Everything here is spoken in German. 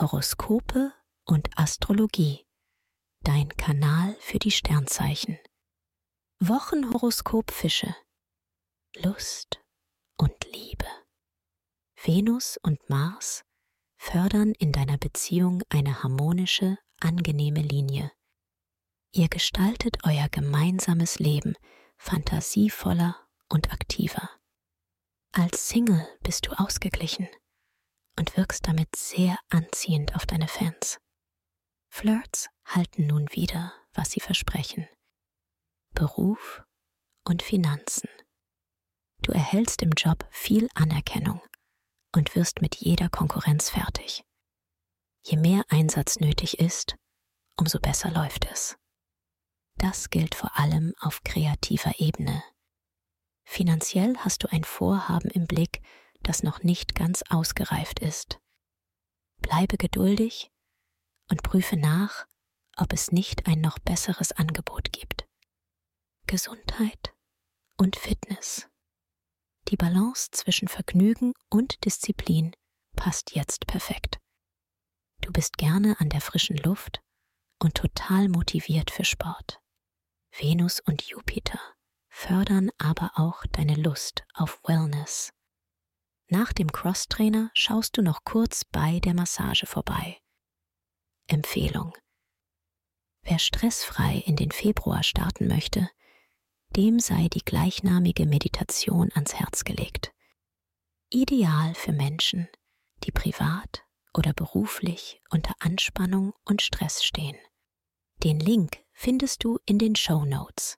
Horoskope und Astrologie. Dein Kanal für die Sternzeichen. Wochenhoroskop Fische. Lust und Liebe. Venus und Mars fördern in deiner Beziehung eine harmonische, angenehme Linie. Ihr gestaltet euer gemeinsames Leben fantasievoller und aktiver. Als Single bist du ausgeglichen und wirkst damit sehr anziehend auf deine Fans. Flirts halten nun wieder, was sie versprechen. Beruf und Finanzen. Du erhältst im Job viel Anerkennung und wirst mit jeder Konkurrenz fertig. Je mehr Einsatz nötig ist, umso besser läuft es. Das gilt vor allem auf kreativer Ebene. Finanziell hast du ein Vorhaben im Blick, das noch nicht ganz ausgereift ist. Bleibe geduldig und prüfe nach, ob es nicht ein noch besseres Angebot gibt. Gesundheit und Fitness. Die Balance zwischen Vergnügen und Disziplin passt jetzt perfekt. Du bist gerne an der frischen Luft und total motiviert für Sport. Venus und Jupiter fördern aber auch deine Lust auf Wellness. Nach dem Crosstrainer schaust du noch kurz bei der Massage vorbei. Empfehlung. Wer stressfrei in den Februar starten möchte, dem sei die gleichnamige Meditation ans Herz gelegt. Ideal für Menschen, die privat oder beruflich unter Anspannung und Stress stehen. Den Link findest du in den Show Notes.